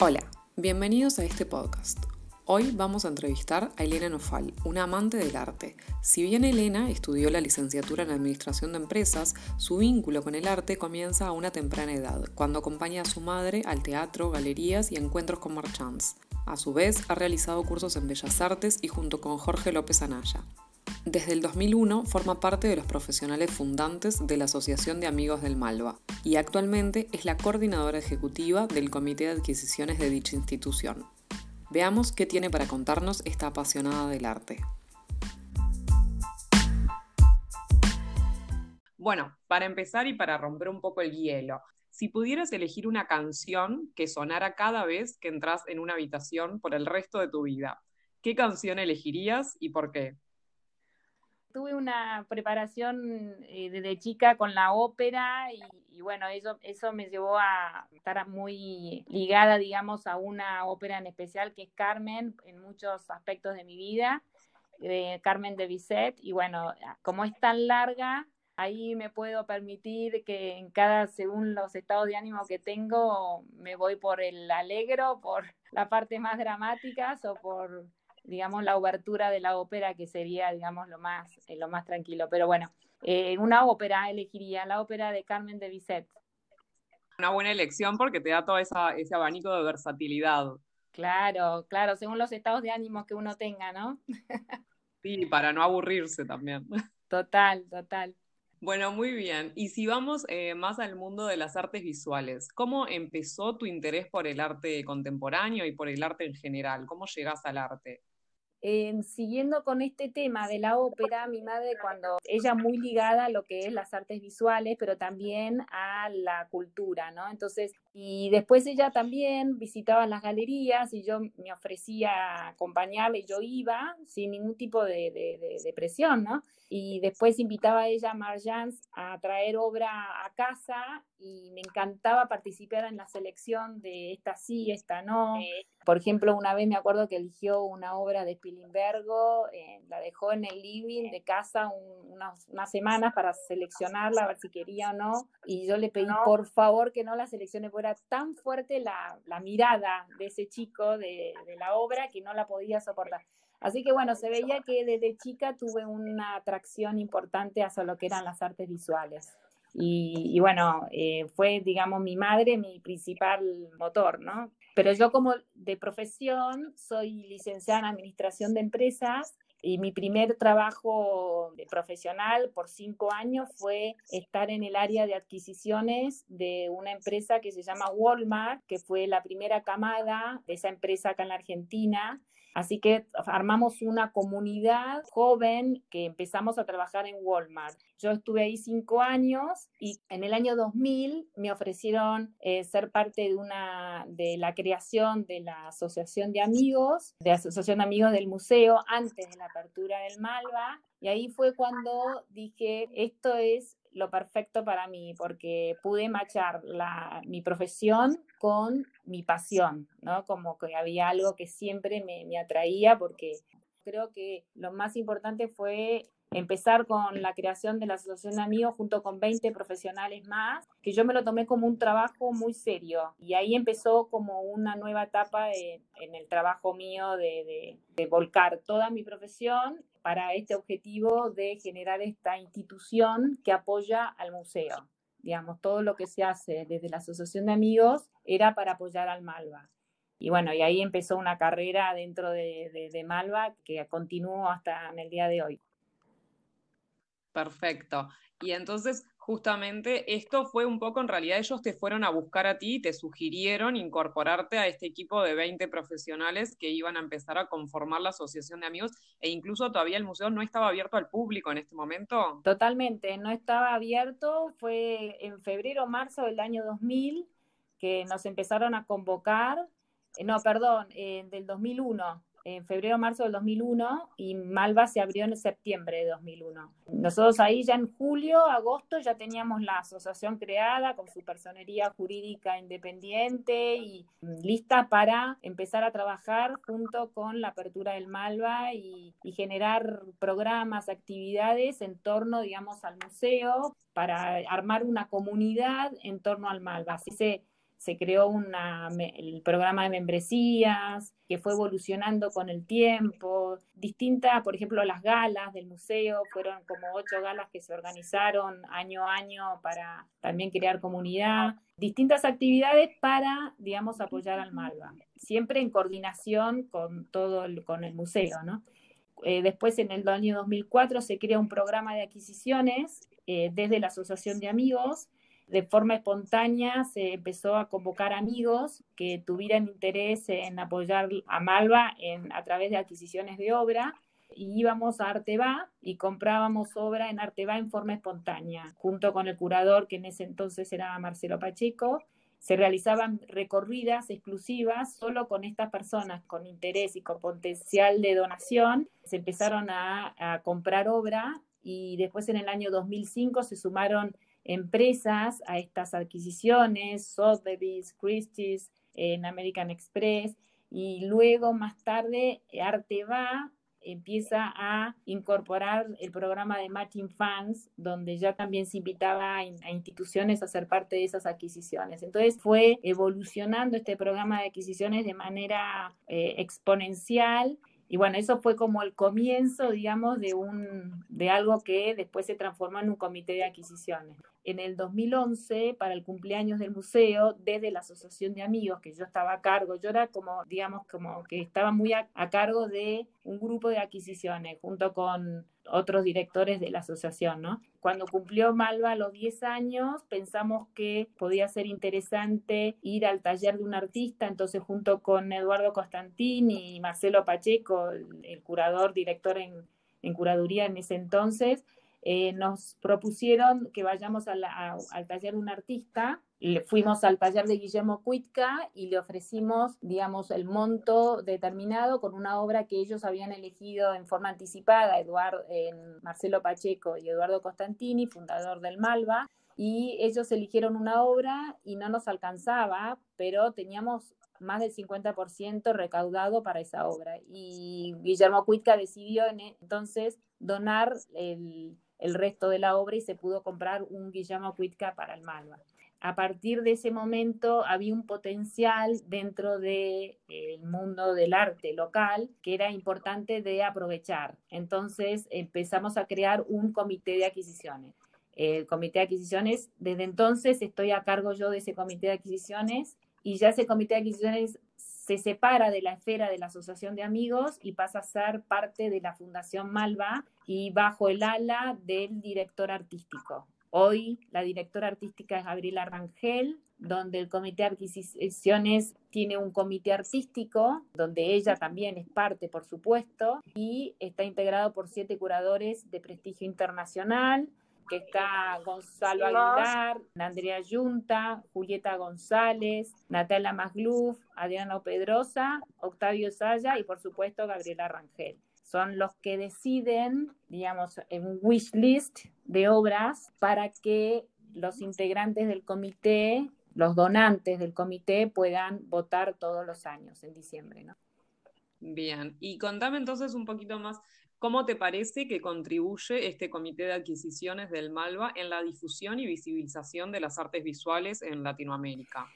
Hola, bienvenidos a este podcast. Hoy vamos a entrevistar a Elena Nofal, una amante del arte. Si bien Elena estudió la licenciatura en Administración de Empresas, su vínculo con el arte comienza a una temprana edad, cuando acompaña a su madre al teatro, galerías y encuentros con marchands. A su vez, ha realizado cursos en Bellas Artes y junto con Jorge López Anaya. Desde el 2001 forma parte de los profesionales fundantes de la Asociación de Amigos del Malva y actualmente es la coordinadora ejecutiva del Comité de Adquisiciones de dicha institución. Veamos qué tiene para contarnos esta apasionada del arte. Bueno, para empezar y para romper un poco el hielo, si pudieras elegir una canción que sonara cada vez que entras en una habitación por el resto de tu vida, ¿qué canción elegirías y por qué? Tuve una preparación eh, desde chica con la ópera y, bueno, eso, eso me llevó a estar muy ligada, digamos, a una ópera en especial que es Carmen en muchos aspectos de mi vida, Carmen de Bizet. Y bueno, como es tan larga, ahí me puedo permitir que en cada, según los estados de ánimo que tengo, me voy por el alegro, por la parte más dramáticas o por digamos, la obertura de la ópera, que sería, digamos, lo más, eh, lo más tranquilo. Pero bueno, eh, una ópera elegiría la ópera de Carmen de Bizet. Una buena elección porque te da todo esa, ese abanico de versatilidad. Claro, claro, según los estados de ánimo que uno tenga, ¿no? sí, para no aburrirse también. Total, total. Bueno, muy bien. Y si vamos eh, más al mundo de las artes visuales, ¿cómo empezó tu interés por el arte contemporáneo y por el arte en general? ¿Cómo llegas al arte? Siguiendo con este tema de la ópera, mi madre cuando ella muy ligada a lo que es las artes visuales, pero también a la cultura, ¿no? Entonces, y después ella también visitaba las galerías y yo me ofrecía a acompañarle y yo iba sin ningún tipo de, de, presión, ¿no? Y después invitaba a ella a Marjans a traer obra a casa y me encantaba participar en la selección de esta sí, esta no. Por ejemplo, una vez me acuerdo que eligió una obra de Spilimbergo, eh, la dejó en el living de casa unas, semanas para seleccionarla, a ver si quería o no, y yo le pedí por favor que no la seleccione, porque tan fuerte la, mirada de ese chico de, de la obra que no la podía soportar. Así que bueno, se veía que desde chica tuve una atracción importante hacia lo que eran las artes visuales. Y, bueno, eh, fue, digamos, mi madre mi principal motor, ¿no? Pero yo como de profesión soy licenciada en Administración de Empresas y mi primer trabajo de profesional por cinco años fue estar en el área de adquisiciones de una empresa que se llama Walmart, que fue la primera camada de esa empresa acá en la Argentina Así que armamos una comunidad joven que empezamos a trabajar en Walmart. Yo estuve ahí cinco años y en el año 2000 me ofrecieron eh, ser parte de, una, de la creación de la Asociación de Amigos, de Asociación de Amigos del Museo, antes de la apertura del Malva. Y ahí fue cuando dije, esto es lo perfecto para mí, porque pude machar la, mi profesión con mi pasión, ¿no? Como que había algo que siempre me, me atraía, porque creo que lo más importante fue empezar con la creación de la Asociación de Amigos junto con 20 profesionales más, que yo me lo tomé como un trabajo muy serio. Y ahí empezó como una nueva etapa en el trabajo mío de, de, volcar toda mi profesión para este objetivo de generar esta institución que apoya al museo. Digamos, todo lo que se hace desde la Asociación de Amigos era para apoyar al Malva. Y bueno, y ahí empezó una carrera dentro de, Malva que continuó hasta el día de hoy. Perfecto. Y entonces, justamente, esto fue un poco, en realidad, ellos te fueron a buscar a ti y te sugirieron incorporarte a este equipo de 20 profesionales que iban a empezar a conformar la asociación de amigos e incluso todavía el museo no estaba abierto al público en este momento. Totalmente, no estaba abierto, fue en febrero, marzo del año 2000 que nos empezaron a convocar, eh, no, perdón, eh, del 2001 en febrero marzo del 2001 y Malva se abrió en septiembre de 2001. Nosotros ahí ya en julio, agosto ya teníamos la asociación creada con su personería jurídica independiente y lista para empezar a trabajar junto con la apertura del Malva y, generar programas, actividades en torno, digamos, al museo para armar una comunidad en torno al Malva. Así se se creó una, el programa de membresías, que fue evolucionando con el tiempo. Distintas, por ejemplo, las galas del museo, fueron como ocho galas que se organizaron año a año para también crear comunidad. Distintas actividades para, digamos, apoyar al Malva, siempre en coordinación con todo el, con el museo. Eh, después, en el año 2004, se crea un programa de adquisiciones eh, desde la Asociación de Amigos de forma espontánea se empezó a convocar amigos que tuvieran interés en apoyar a Malva en, a través de adquisiciones de obra y íbamos a Arteba y comprábamos obra en Arteba en forma espontánea, junto con el curador que en ese entonces era Marcelo Pacheco. Se realizaban recorridas exclusivas solo con estas personas con interés y con potencial de donación. Se empezaron a, comprar obra y después en el año 2005 se sumaron empresas a estas adquisiciones, Sotheby's, Christie's, en American Express, y luego más tarde Arteva empieza a incorporar el programa de Matching Funds, donde ya también se invitaba a, instituciones a ser parte de esas adquisiciones. Entonces fue evolucionando este programa de adquisiciones de manera eh, exponencial y bueno, eso fue como el comienzo, digamos, de, un, de algo que después se transformó en un comité de adquisiciones. En el 2011, para el cumpleaños del museo, desde la Asociación de Amigos, que yo estaba a cargo, yo era como, digamos, como que estaba muy a cargo de un grupo de adquisiciones, junto con otros directores de la asociación, ¿no? Cuando cumplió Malva los 10 años, pensamos que podía ser interesante ir al taller de un artista, entonces junto con Eduardo Constantini y Marcelo Pacheco, el, curador, director en, en curaduría en ese entonces, eh, nos propusieron que vayamos al taller de un artista. Le fuimos al taller de Guillermo Cuitca y le ofrecimos, digamos, el monto determinado con una obra que ellos habían elegido en forma anticipada, Eduardo, Marcelo Pacheco y Eduardo Costantini, fundador del Malva. Y ellos eligieron una obra y no nos alcanzaba, pero teníamos más del 50% recaudado para esa obra. Y Guillermo Cuitca decidió entonces donar el, el resto de la obra y se pudo comprar un Guillermo Cuitca para el Malva. A partir de ese momento había un potencial dentro del de, mundo del arte local que era importante de aprovechar. Entonces empezamos a crear un comité de adquisiciones. El comité de adquisiciones, desde entonces estoy a cargo yo de ese comité de adquisiciones y ya ese comité de adquisiciones se separa de la esfera de la Asociación de Amigos y pasa a ser parte de la Fundación Malva y bajo el ala del director artístico. Hoy la directora artística es Gabriela Rangel, donde el comité de adquisiciones tiene un comité artístico, donde ella también es parte, por supuesto, y está integrado por siete curadores de prestigio internacional, que está Gonzalo Aguilar, Andrea Yunta, Julieta González, Natalia Magluf, Adriano Pedrosa, Octavio Saya y por supuesto Gabriela Rangel. Son los que deciden, digamos, en un wish list de obras para que los integrantes del comité, los donantes del comité puedan votar todos los años en diciembre, ¿no? Bien, y contame entonces un poquito más ¿Cómo te parece que contribuye este comité de adquisiciones del Malva en la difusión y visibilización de las artes visuales en Latinoamérica?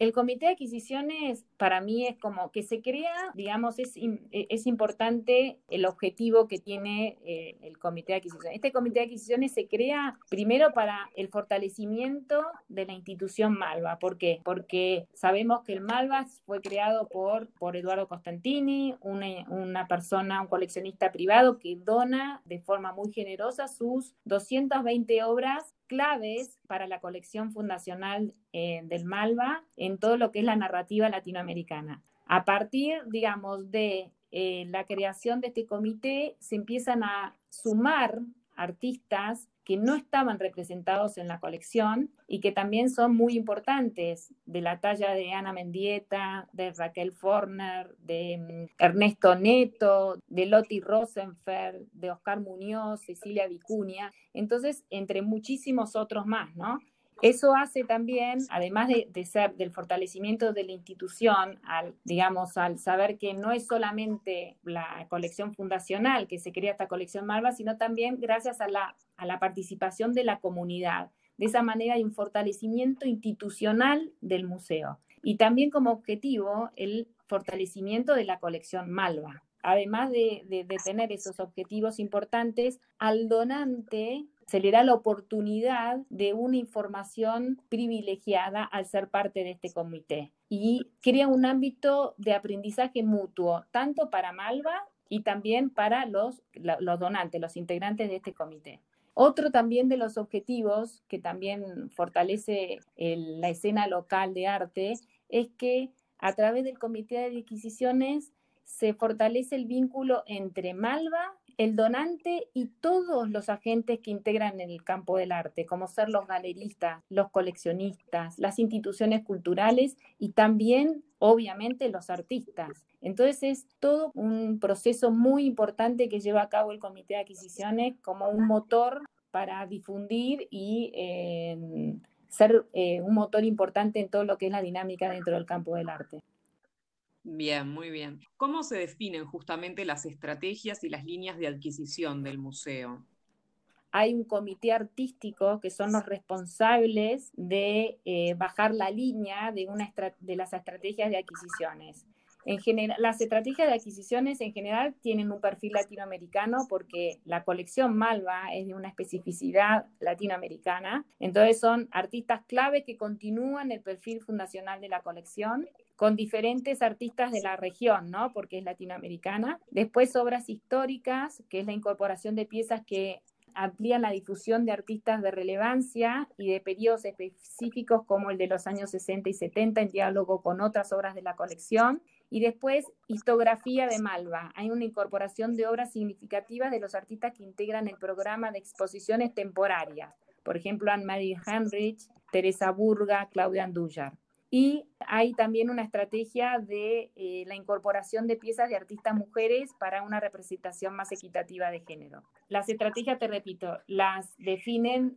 El comité de adquisiciones para mí es como que se crea, digamos, es, e, importante el objetivo que tiene eh, el comité de adquisiciones. Este comité de adquisiciones se crea primero para el fortalecimiento de la institución Malva. ¿Por qué? Porque sabemos que el Malva fue creado por, por Eduardo Costantini, una, una persona, un coleccionista privado que dona de forma muy generosa sus 220 obras claves para la colección fundacional eh, del Malva en todo lo que es la narrativa latinoamericana. A partir, digamos, de eh, la creación de este comité, se empiezan a sumar artistas que no estaban representados en la colección y que también son muy importantes, de la talla de Ana Mendieta, de Raquel Forner, de mm, Ernesto Neto, de Lotti Rosenfeld, de Oscar Muñoz, Cecilia Vicuña, entonces entre muchísimos otros más, ¿no? Eso hace también, además de, ser del fortalecimiento de la institución, al, digamos, al saber que no es solamente la colección fundacional que se crea esta colección Malva, sino también gracias a la, a la participación de la comunidad De esa manera hay un fortalecimiento institucional del museo y también como objetivo el fortalecimiento de la colección Malva. Además de, de tener esos objetivos importantes, al donante se le da la oportunidad de una información privilegiada al ser parte de este comité y crea un ámbito de aprendizaje mutuo, tanto para Malva y también para los, los donantes, los integrantes de este comité. Otro también de los objetivos que también fortalece la escena local de arte es que a través del comité de adquisiciones se fortalece el vínculo entre Malva el donante y todos los agentes que integran el campo del arte, como ser los galeristas, los coleccionistas, las instituciones culturales y también, obviamente, los artistas. Entonces es todo un proceso muy importante que lleva a cabo el Comité de Adquisiciones como un motor para difundir y eh, ser eh, un motor importante en todo lo que es la dinámica dentro del campo del arte. Bien, muy bien. ¿Cómo se definen justamente las estrategias y las líneas de adquisición del museo? Hay un comité artístico que son los responsables de eh, bajar la línea de, una de las estrategias de adquisiciones. En general, las estrategias de adquisiciones en general tienen un perfil latinoamericano porque la colección Malva es de una especificidad latinoamericana. Entonces son artistas clave que continúan el perfil fundacional de la colección con diferentes artistas de la región, ¿no? Porque es latinoamericana. Después obras históricas, que es la incorporación de piezas que amplían la difusión de artistas de relevancia y de periodos específicos como el de los años 60 y 70 en diálogo con otras obras de la colección. Y después, histografía de Malva. Hay una incorporación de obras significativas de los artistas que integran el programa de exposiciones temporarias. Por ejemplo, Anne-Marie Heinrich, Teresa Burga, Claudia Andújar. Y hay también una estrategia de eh, la incorporación de piezas de artistas mujeres para una representación más equitativa de género. Las estrategias, te repito, las definen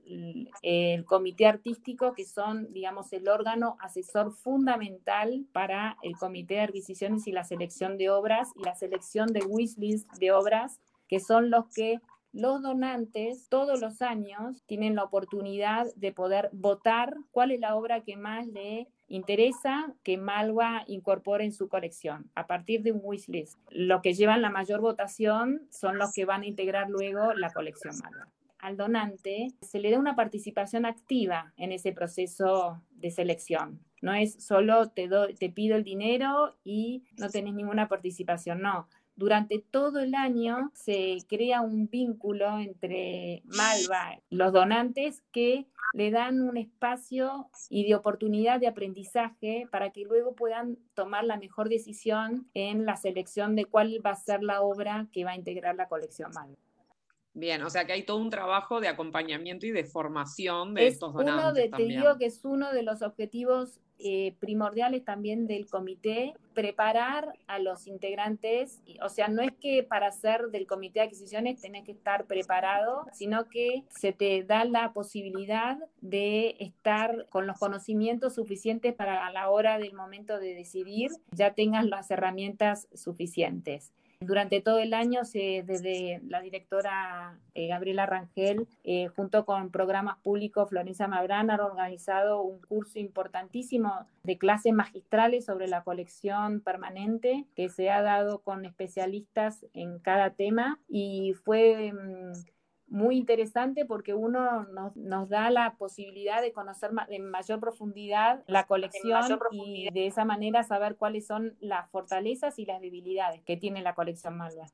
el comité artístico, que son, digamos, el órgano asesor fundamental para el comité de adquisiciones y la selección de obras y la selección de wishlist de obras, que son los que los donantes todos los años tienen la oportunidad de poder votar cuál es la obra que más le interesa que Malwa incorpore en su colección a partir de un wishlist. Los que llevan la mayor votación son los que van a integrar luego la colección Malwa. Al donante se le da una participación activa en ese proceso de selección. No es solo te, te pido el dinero y no tenés ninguna participación, no durante todo el año se crea un vínculo entre Malva, y los donantes que le dan un espacio y de oportunidad de aprendizaje para que luego puedan tomar la mejor decisión en la selección de cuál va a ser la obra que va a integrar la colección Malva. Bien, o sea que hay todo un trabajo de acompañamiento y de formación de estos donantes. Uno de, te digo que es uno de los objetivos eh, primordiales también del comité, preparar a los integrantes, o sea, no es que para ser del comité de adquisiciones tenés que estar preparado, sino que se te da la posibilidad de estar con los conocimientos suficientes para a la hora del momento de decidir ya tengas las herramientas suficientes. Durante todo el año, desde la directora eh, Gabriela Rangel, eh, junto con programas públicos, Florencia Mabrán, han organizado un curso importantísimo de clases magistrales sobre la colección permanente que se ha dado con especialistas en cada tema y fue... Mm, muy interesante porque uno nos, da la posibilidad de conocer en mayor profundidad la colección y de esa manera saber cuáles son las fortalezas y las debilidades que tiene la colección Malva.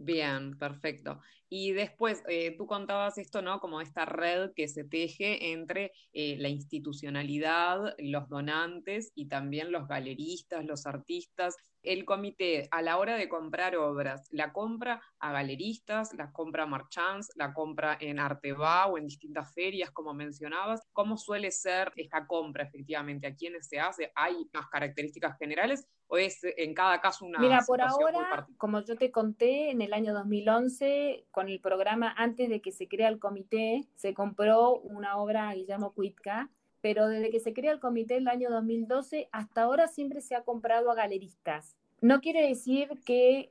Bien, perfecto. Y después, eh, tú contabas esto, ¿no? Como esta red que se teje entre eh, la institucionalidad, los donantes y también los galeristas, los artistas. El comité, a la hora de comprar obras, la compra a galeristas, la compra a marchands, la compra en Arteba o en distintas ferias, como mencionabas. ¿Cómo suele ser esta compra efectivamente? ¿A quiénes se hace? ¿Hay unas características generales o es en cada caso una Mira, por ahora, como yo te conté, en el año 2011, con el programa, antes de que se crea el comité, se compró una obra a Guillermo Cuitca, pero desde que se crea el comité en el año 2012, hasta ahora siempre se ha comprado a galeristas. No quiere decir que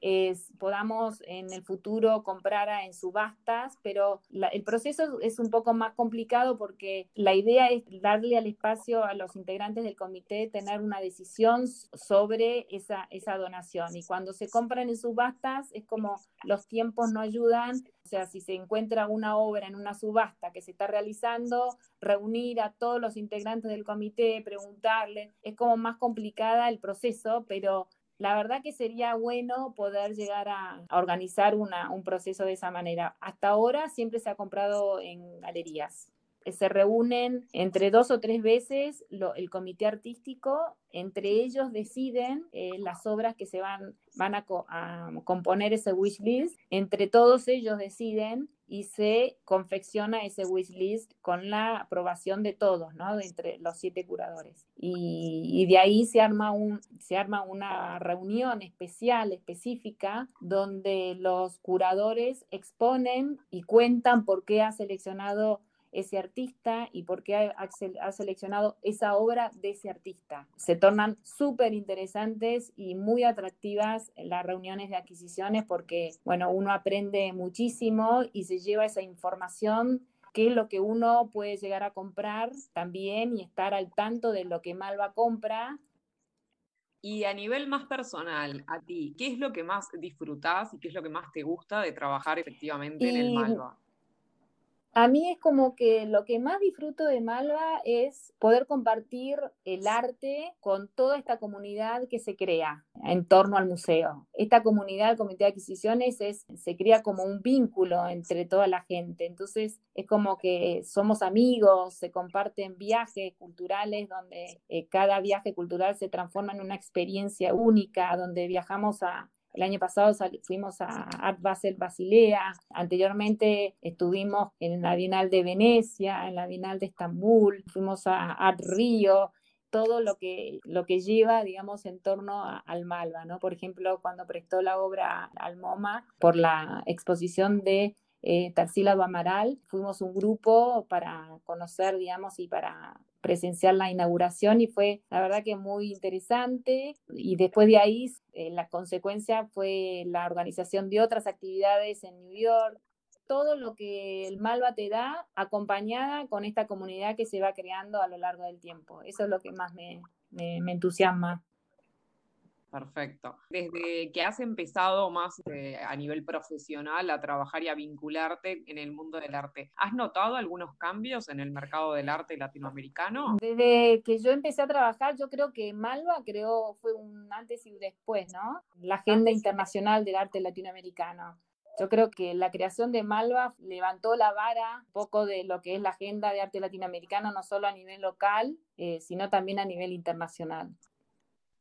podamos en el futuro comprar en subastas, pero el proceso es un poco más complicado porque la idea es darle al espacio a los integrantes del comité tener una decisión sobre esa, esa donación. Y cuando se compran en subastas es como los tiempos no ayudan o sea, si se encuentra una obra en una subasta que se está realizando, reunir a todos los integrantes del comité, preguntarle, es como más complicada el proceso, pero la verdad que sería bueno poder llegar a, organizar un proceso de esa manera. Hasta ahora siempre se ha comprado en galerías. Se reúnen entre dos o tres veces el comité artístico, entre ellos deciden eh, las obras que se van, van a, a componer ese wish list, entre todos ellos deciden y se confecciona ese wishlist con la aprobación de todos, ¿no? De entre los siete curadores. Y, de ahí se arma, un, se arma una reunión especial, específica, donde los curadores exponen y cuentan por qué ha seleccionado ese artista y por qué ha, seleccionado esa obra de ese artista. Se tornan súper interesantes y muy atractivas las reuniones de adquisiciones porque, bueno, uno aprende muchísimo y se lleva esa información qué es lo que uno puede llegar a comprar también y estar al tanto de lo que Malva compra y a nivel más personal, a ti, ¿qué es lo que más disfrutás y qué es lo que más te gusta de trabajar efectivamente en el Malva? A mí es como que lo que más disfruto de Malva es poder compartir el arte con toda esta comunidad que se crea en torno al museo. Esta comunidad, el Comité de Adquisiciones, es, se crea como un vínculo entre toda la gente. Entonces es como que somos amigos, se comparten viajes culturales donde eh, cada viaje cultural se transforma en una experiencia única, donde viajamos a, el año pasado fuimos a Art Basel Basilea, anteriormente estuvimos en la Bienal de Venecia, en la Bienal de Estambul, fuimos a Art Río, todo lo que, lo que lleva, digamos, en torno al Malva, ¿no? Por ejemplo, cuando prestó la obra al MoMA por la exposición de eh, Tarsila Amaral, fuimos un grupo para conocer, digamos, y para presenciar la inauguración y fue la verdad que muy interesante y después de ahí eh, la consecuencia fue la organización de otras actividades en New York, todo lo que el Malva te da acompañada con esta comunidad que se va creando a lo largo del tiempo. Eso es lo que más me, me entusiasma. Perfecto. Desde que has empezado más eh, a nivel profesional a trabajar y a vincularte en el mundo del arte, ¿has notado algunos cambios en el mercado del arte latinoamericano? Desde que yo empecé a trabajar, yo creo que Malva creó, fue un antes y un después, ¿no? La agenda internacional del arte latinoamericano. Yo creo que la creación de Malva levantó la vara un poco de lo que es la agenda de arte latinoamericano, no solo a nivel local, eh, sino también a nivel internacional.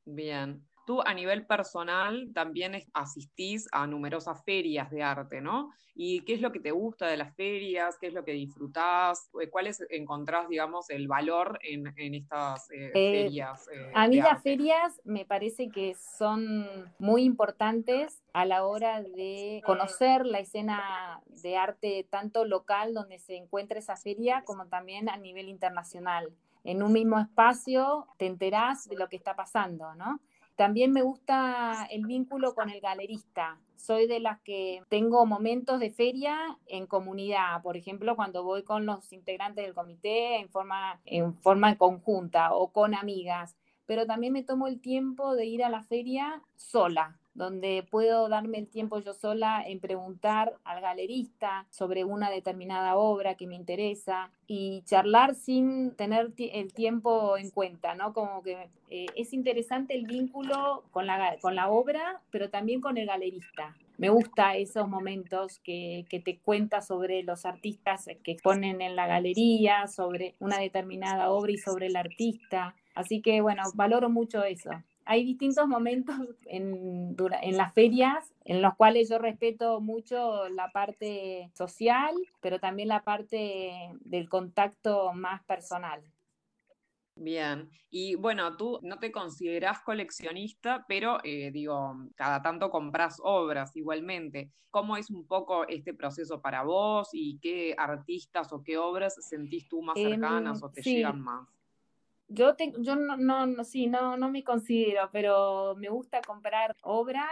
Bien tú a nivel personal también asistís a numerosas ferias de arte, ¿no? ¿Y qué es lo que te gusta de las ferias? ¿Qué es lo que disfrutás? Eh, ¿Cuáles encontrás, digamos, el valor en, estas eh, eh, ferias? a mí las ferias me parece que son muy importantes a la hora de conocer la escena de arte tanto local donde se encuentra esa feria como también a nivel internacional. En un mismo espacio te enterás de lo que está pasando, ¿no? También me gusta el vínculo con el galerista. Soy de las que tengo momentos de feria en comunidad, por ejemplo, cuando voy con los integrantes del comité en forma, en forma conjunta o con amigas, pero también me tomo el tiempo de ir a la feria sola, donde puedo darme el tiempo yo sola en preguntar al galerista sobre una determinada obra que me interesa y charlar sin tener el tiempo en cuenta, ¿no? Como que eh, es interesante el vínculo con la, con la obra, pero también con el galerista. Me gusta esos momentos que, que te cuenta sobre los artistas que exponen en la galería, sobre una determinada obra y sobre el artista. Así que, bueno, valoro mucho eso hay distintos momentos en, en, las ferias en los cuales yo respeto mucho la parte social, pero también la parte del contacto más personal. Bien, y bueno, tú no te consideras coleccionista, pero eh, digo, cada tanto compras obras igualmente. ¿Cómo es un poco este proceso para vos y qué artistas o qué obras sentís tú más em, cercanas o te llegan más? Yo, tengo, yo no, no, no, sí, no, no me considero, pero me gusta comprar obra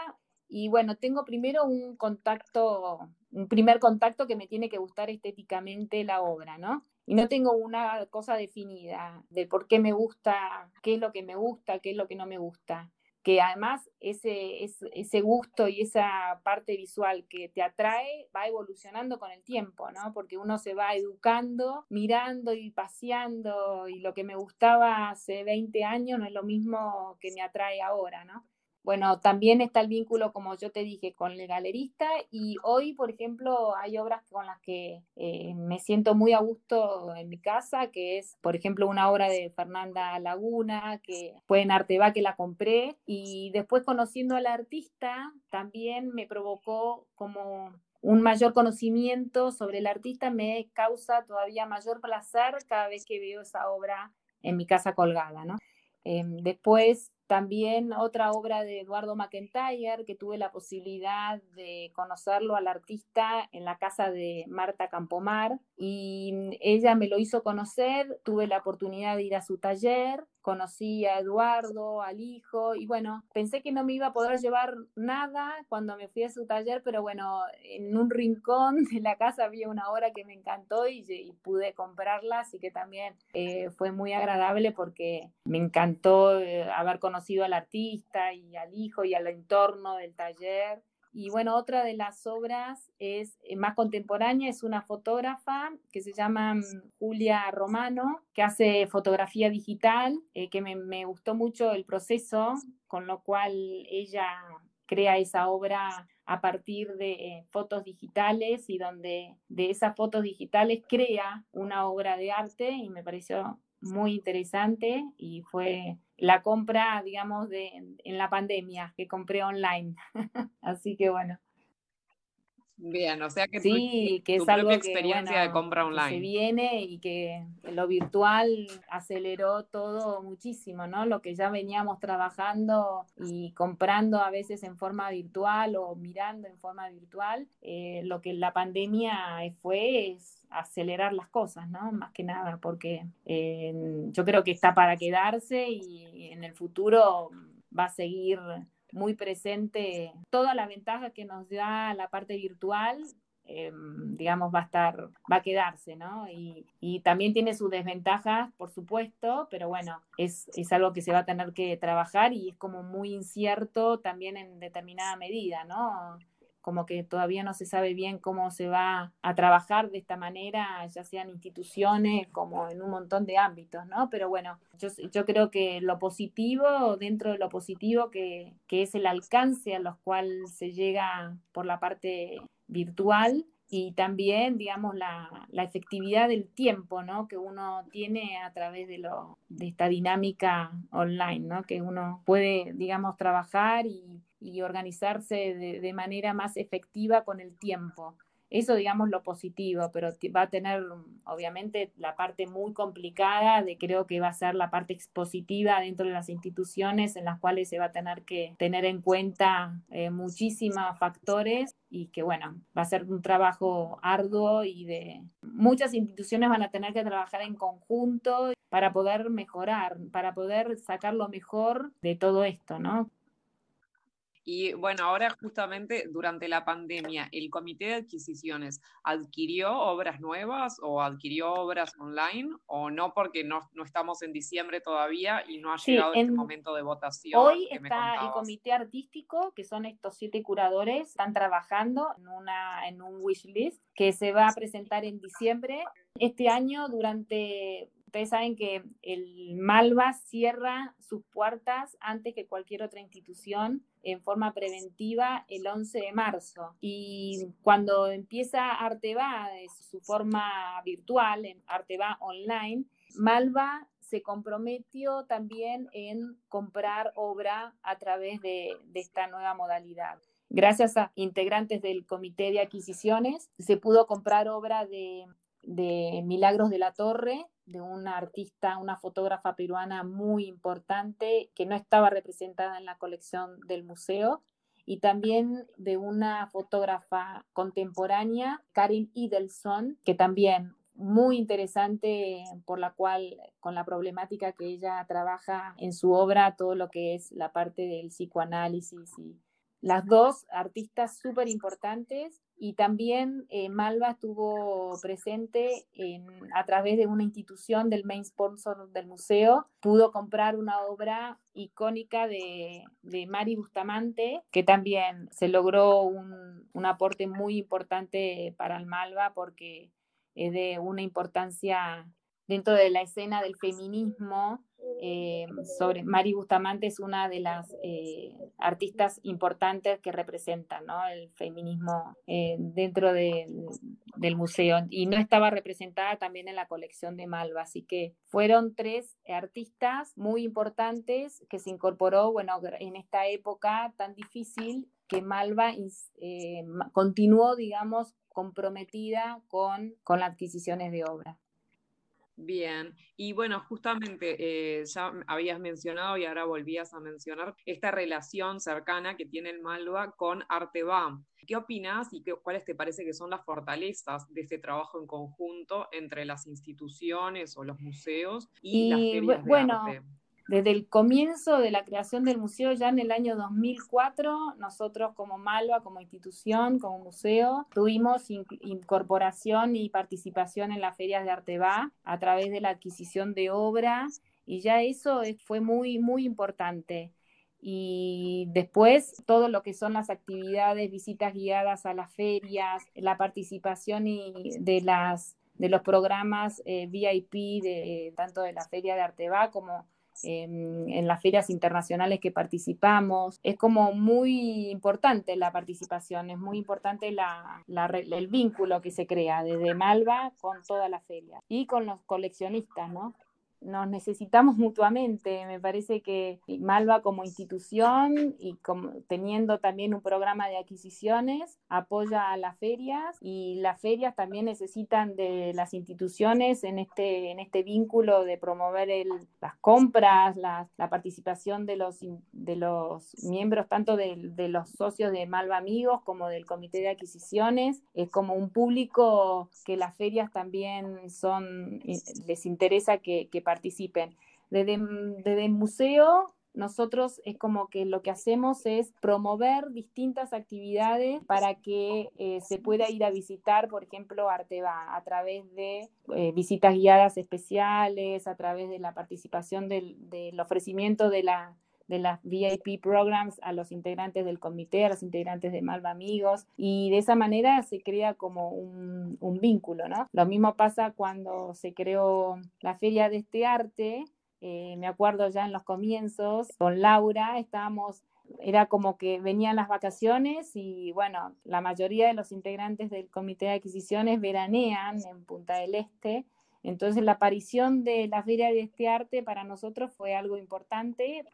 y bueno, tengo primero un contacto, un primer contacto que me tiene que gustar estéticamente la obra, ¿no? Y no tengo una cosa definida de por qué me gusta, qué es lo que me gusta, qué es lo que no me gusta que además ese, ese, gusto y esa parte visual que te atrae va evolucionando con el tiempo, ¿no? Porque uno se va educando, mirando y paseando, y lo que me gustaba hace 20 años no es lo mismo que me atrae ahora, ¿no? Bueno, también está el vínculo, como yo te dije, con el galerista y hoy, por ejemplo, hay obras con las que eh, me siento muy a gusto en mi casa, que es, por ejemplo, una obra de Fernanda Laguna, que fue en Arteba que la compré y después conociendo al artista también me provocó como un mayor conocimiento sobre el artista, me causa todavía mayor placer cada vez que veo esa obra en mi casa colgada, ¿no? Em, después también otra obra de Eduardo McIntyre, que tuve la posibilidad de conocerlo al artista en la casa de Marta Campomar y ella me lo hizo conocer, tuve la oportunidad de ir a su taller, conocí a Eduardo, al hijo y bueno, pensé que no me iba a poder llevar nada cuando me fui a su taller, pero bueno, en un rincón de la casa había una obra que me encantó y, pude comprarla, así que también eh, fue muy agradable porque me encantó eh, haber conocido conocido al artista y al hijo y al entorno del taller. Y bueno, otra de las obras es eh, más contemporánea, es una fotógrafa que se llama mm, Julia Romano, que hace fotografía digital, eh, que me, gustó mucho el proceso, con lo cual ella crea esa obra a partir de eh, fotos digitales y donde de esas fotos digitales crea una obra de arte y me pareció muy interesante y fue la compra, digamos, de, en la pandemia que compré online. Así que bueno. Bien, o sea que sí, tu, que es algo experiencia de compra online. se viene y que lo virtual aceleró todo muchísimo, ¿no? Lo que ya veníamos trabajando y comprando a veces en forma virtual o mirando en forma virtual, eh, lo que la pandemia fue es acelerar las cosas, ¿no? Más que nada, porque eh, yo creo que está para quedarse y en el futuro va a seguir muy presente toda la ventaja que nos da la parte virtual, eh, digamos, va a estar, va a quedarse, ¿no? Y, y, también tiene sus desventajas, por supuesto, pero bueno, es, es, algo que se va a tener que trabajar y es como muy incierto también en determinada medida, ¿no? Como que todavía no se sabe bien cómo se va a trabajar de esta manera, ya sean instituciones como en un montón de ámbitos, ¿no? Pero bueno, yo, yo creo que lo positivo, dentro de lo positivo que, que es el alcance a los cual se llega por la parte virtual, y también, digamos, la, la, efectividad del tiempo, ¿no? Que uno tiene a través de, lo, de esta dinámica online, ¿no? Que uno puede, digamos, trabajar y, y organizarse de, manera más efectiva con el tiempo. Eso, digamos, lo positivo, pero va a tener, obviamente, la parte muy complicada de creo que va a ser la parte expositiva dentro de las instituciones en las cuales se va a tener que tener en cuenta eh, muchísimos factores y que, bueno, va a ser un trabajo arduo y de muchas instituciones van a tener que trabajar en conjunto para poder mejorar, para poder sacar lo mejor de todo esto, ¿no? Y bueno, ahora justamente durante la pandemia, ¿el comité de adquisiciones adquirió obras nuevas o adquirió obras online o no porque no, no estamos en diciembre todavía y no ha llegado este momento de votación? Hoy está el comité artístico, que son estos siete curadores, están trabajando en, una, en un wish list que se va a presentar en diciembre. Este año, durante ustedes saben que el Malva cierra sus puertas antes que cualquier otra institución en forma preventiva el 11 de marzo. Y cuando empieza Arteba, su forma virtual, en Arteba Online, Malva se comprometió también en comprar obra a través de, de esta nueva modalidad. Gracias a integrantes del comité de adquisiciones, se pudo comprar obra de, de Milagros de la Torre, de una artista, una fotógrafa peruana muy importante que no estaba representada en la colección del museo, y también de una fotógrafa contemporánea, Karin Idelson, que también muy interesante por la cual, con la problemática que ella trabaja en su obra, todo lo que es la parte del psicoanálisis y las dos artistas súper importantes y también eh, Malva estuvo presente a través de una institución del main sponsor del museo, pudo comprar una obra icónica de, de Mari Bustamante, que también se logró un, un aporte muy importante para el Malva porque es de una importancia dentro de la escena del feminismo eh, sobre Mari Bustamante es una de las eh, artistas importantes que representan el feminismo eh, dentro del museo. Y no estaba representada también en la colección de Malva, así que fueron tres artistas muy importantes que se incorporó, bueno, en esta época tan difícil que Malva continuó, digamos, comprometida con, con las adquisiciones de obra. Bien, y bueno, justamente eh, ya habías mencionado y ahora volvías a mencionar esta relación cercana que tiene el Malva con Arteba. ¿Qué opinas y qué, cuáles te parece que son las fortalezas de este trabajo en conjunto entre las instituciones o los museos y, las ferias de bueno, arte? Desde el comienzo de la creación del museo, ya en el año 2004, nosotros como Malva, como institución, como museo, tuvimos incorporación y participación en las ferias de Arteba a través de la adquisición de obras y ya eso fue muy, muy importante. Y después todo lo que son las actividades, visitas guiadas a las ferias, la participación y de las de los programas eh, VIP de tanto de la feria de Arteba como en las ferias internacionales que participamos. Es como muy importante la participación, es muy importante el vínculo que se crea desde Malva con toda la feria y con los coleccionistas, ¿no? Nos necesitamos mutuamente. Me parece que Malva como institución y como, teniendo también un programa de adquisiciones apoya a las ferias y las ferias también necesitan de las instituciones en este, en este vínculo de promover el, las compras, la, la, participación de los, de los miembros, tanto de, de, los socios de Malva Amigos como del Comité de Adquisiciones. Es como un público que las ferias también son, les interesa que, que participen. Desde, desde el museo nosotros es como que lo que hacemos es promover distintas actividades para que eh, se pueda ir a visitar, por ejemplo, Arteba, a través de eh, visitas guiadas especiales, a través de la participación del, ofrecimiento de la de las VIP programs a los integrantes del comité, a los integrantes de Malva Amigos, y de esa manera se crea como un, vínculo, ¿no? Lo mismo pasa cuando se creó la Feria de este Arte, eh, me acuerdo ya en los comienzos, con Laura estábamos, era como que venían las vacaciones y bueno, la mayoría de los integrantes del comité de adquisiciones veranean en Punta del Este. Entonces la aparición de la Feria de este arte para nosotros fue algo importante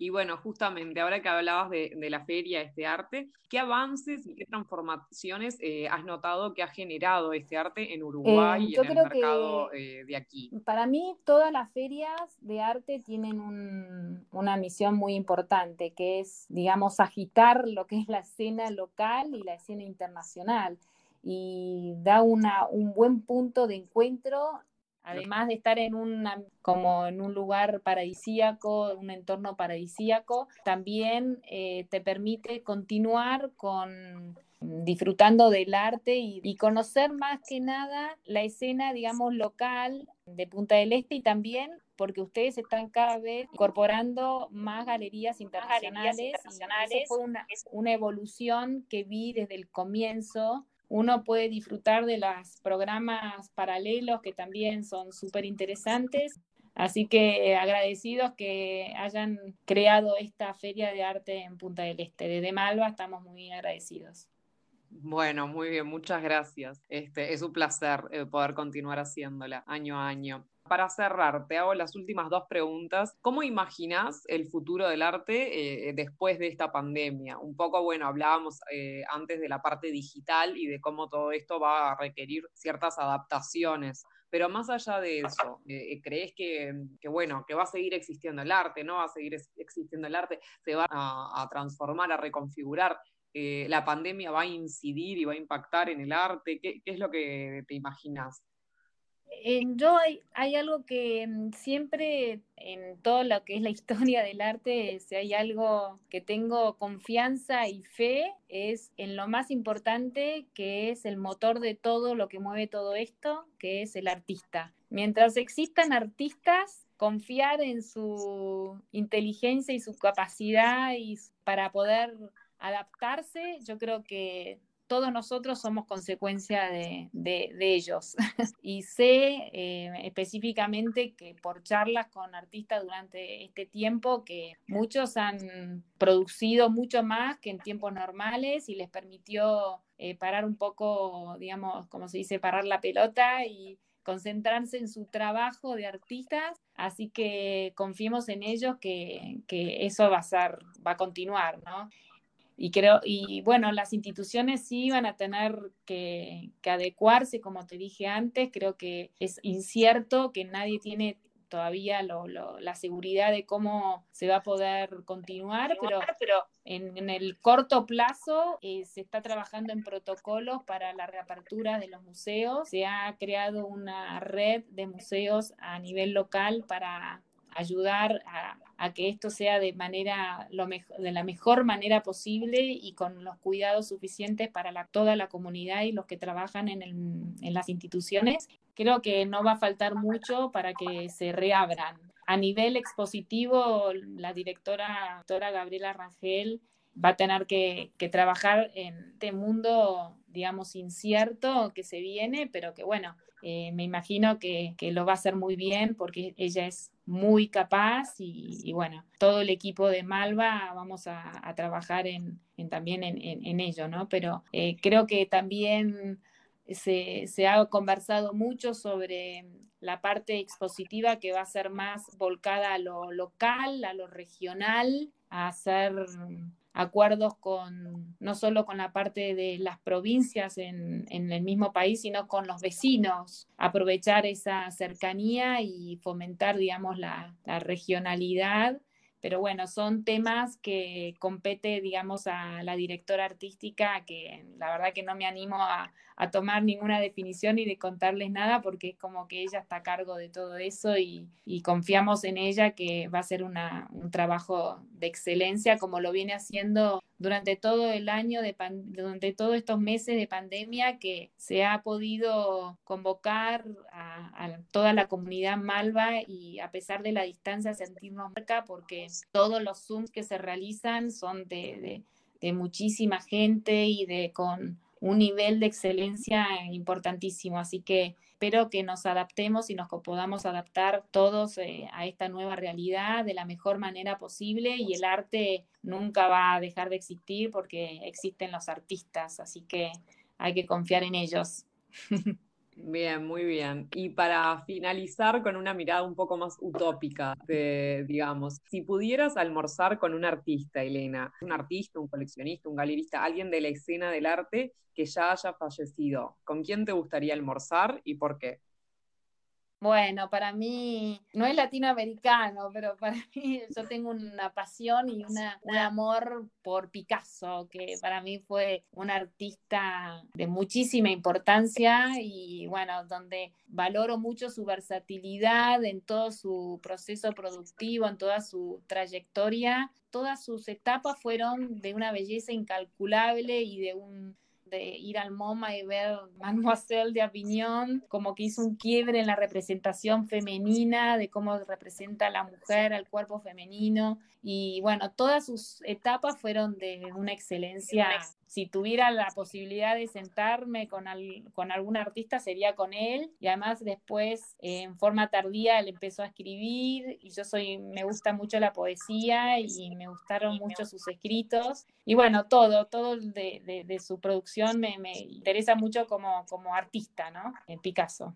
y bueno, justamente ahora que hablabas de, la feria, este arte, ¿qué avances y qué transformaciones eh, has notado que ha generado este arte en Uruguay y en el mercado eh, de aquí? Para mí, todas las ferias de arte tienen una misión muy importante, que es, digamos, agitar lo que es la escena local y la escena internacional y da una, un buen punto de encuentro Además de estar en una, como en un lugar paradisíaco, un entorno paradisíaco, también eh, te permite continuar con disfrutando del arte y, conocer más que nada la escena, digamos, local de Punta del Este y también porque ustedes están cada vez incorporando más galerías internacionales. Galerías fue una, una evolución que vi desde el comienzo uno puede disfrutar de los programas paralelos que también son súper interesantes. Así que agradecidos que hayan creado esta feria de arte en Punta del Este. Desde Malva estamos muy agradecidos. Bueno, muy bien, muchas gracias. Este, es un placer eh, poder continuar haciéndola año a año para cerrar, te hago las últimas dos preguntas. ¿Cómo imaginas el futuro del arte eh, después de esta pandemia? Un poco, bueno, hablábamos eh, antes de la parte digital y de cómo todo esto va a requerir ciertas adaptaciones. Pero más allá de eso, eh, ¿crees que, bueno, que va a seguir existiendo el arte, no va a seguir existiendo el arte, se va a transformar, a reconfigurar? la pandemia va a incidir y va a impactar en el arte? ¿Qué, es lo que te imaginas? Yo hay, algo que mm, siempre en todo lo que es la historia del arte, si hay algo que tengo confianza y fe, es en lo más importante que es el motor de todo lo que mueve todo esto, que es el artista. Mientras existan artistas, confiar en su inteligencia y su capacidad y para poder adaptarse, yo creo que todos nosotros somos consecuencia de, ellos. y sé eh, específicamente que por charlas con artistas durante este tiempo, que muchos han producido mucho más que en tiempos normales y les permitió eh, parar un poco, digamos, como se dice, parar la pelota y concentrarse en su trabajo de artistas, así que confiemos en ellos que, que eso va a ser, va a continuar, ¿no? Y creo, y bueno, las instituciones sí van a tener que, adecuarse, como te dije antes, creo que es incierto, que nadie tiene todavía la seguridad de cómo se va a poder continuar, pero, en, el corto plazo eh, se está trabajando en protocolos para la reapertura de los museos. Se ha creado una red de museos a nivel local para ayudar a, que esto sea de manera de la mejor manera posible y con los cuidados suficientes para toda la comunidad y los que trabajan en, en las instituciones. Creo que no va a faltar mucho para que se reabran. A nivel expositivo, la directora, doctora Gabriela Rangel va a tener que, que, trabajar en este mundo, digamos, incierto que se viene, pero que bueno, eh, me imagino que, que, lo va a hacer muy bien porque ella es muy capaz y, bueno, todo el equipo de Malva vamos a, trabajar en, también en, ello, ¿no? Pero eh, creo que también se, ha conversado mucho sobre la parte expositiva que va a ser más volcada a lo local, a lo regional, a hacer acuerdos con no solo con la parte de las provincias en, el mismo país, sino con los vecinos, aprovechar esa cercanía y fomentar, digamos, la, la regionalidad pero bueno, son temas que compete, digamos, a la directora artística, que la verdad que no me animo a, tomar ninguna definición y de contarles nada, porque es como que ella está a cargo de todo eso y, confiamos en ella que va a ser un trabajo de excelencia, como lo viene haciendo durante todo el año, de durante todos estos meses de pandemia, que se ha podido convocar a, toda la comunidad malva y a pesar de la distancia sentirnos cerca, porque todos los Zooms que se realizan son de, de muchísima gente y de con un nivel de excelencia importantísimo. Así que espero que nos adaptemos y nos podamos adaptar todos eh, a esta nueva realidad de la mejor manera posible y el arte nunca va a dejar de existir porque existen los artistas, así que hay que confiar en ellos. Bien, muy bien. Y para finalizar con una mirada un poco más utópica, digamos, si pudieras almorzar con un artista, Elena, un artista, un coleccionista, un galerista, alguien de la escena del arte que ya haya fallecido, ¿con quién te gustaría almorzar y por qué? Bueno, para mí no es latinoamericano, pero para mí yo tengo una pasión y una, un amor por Picasso, que para mí fue un artista de muchísima importancia y bueno, donde valoro mucho su versatilidad en todo su proceso productivo, en toda su trayectoria. Todas sus etapas fueron de una belleza incalculable y de un de ir al MoMA y ver Mademoiselle de Avignon, como que hizo un quiebre en la representación femenina, de cómo representa la mujer, al cuerpo femenino. Y bueno, todas sus etapas fueron de una excelencia si tuviera la posibilidad de sentarme con, con algún artista sería con él. Y además después en forma tardía él empezó a escribir y yo soy me gusta mucho la poesía y me gustaron mucho sus escritos. Y bueno todo todo de, de, su producción me, me, interesa mucho como, como artista no en Picasso.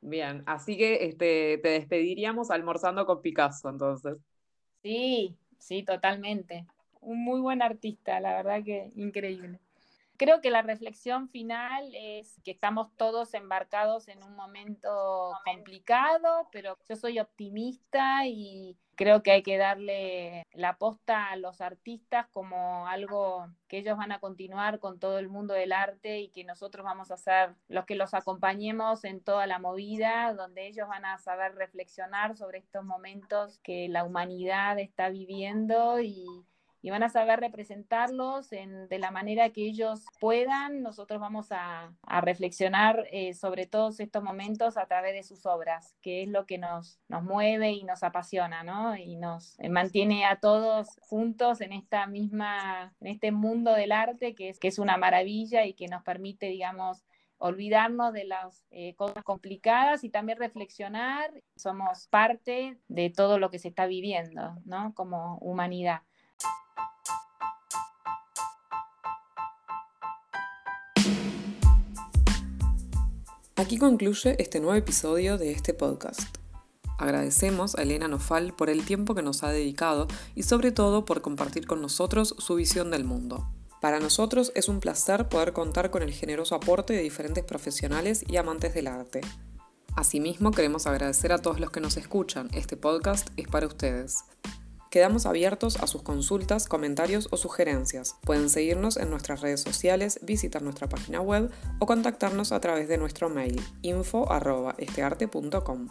Bien así que este te despediríamos almorzando con Picasso entonces. Sí sí totalmente un muy buen artista, la verdad que increíble. creo que la reflexión final es que estamos todos embarcados en un momento complicado, pero yo soy optimista y creo que hay que darle la posta a los artistas como algo que ellos van a continuar con todo el mundo del arte y que nosotros vamos a ser los que los acompañemos en toda la movida, donde ellos van a saber reflexionar sobre estos momentos que la humanidad está viviendo y y van a saber representarlos de la manera que ellos puedan. Nosotros vamos a, reflexionar eh, sobre todos estos momentos a través de sus obras, que es lo que nos, nos mueve y nos apasiona, ¿no? Y nos mantiene a todos juntos en esta misma, en este mundo del arte que es, que es una maravilla y que nos permite, digamos, olvidarnos de las eh, cosas complicadas y también reflexionar. Somos parte de todo lo que se está viviendo, ¿no? Como humanidad. Aquí concluye este nuevo episodio de este podcast. Agradecemos a Elena Nofal por el tiempo que nos ha dedicado y sobre todo por compartir con nosotros su visión del mundo. Para nosotros es un placer poder contar con el generoso aporte de diferentes profesionales y amantes del arte. Asimismo, queremos agradecer a todos los que nos escuchan. Este podcast es para ustedes. Quedamos abiertos a sus consultas, comentarios o sugerencias. Pueden seguirnos en nuestras redes sociales, visitar nuestra página web o contactarnos a través de nuestro mail info.estearte.com.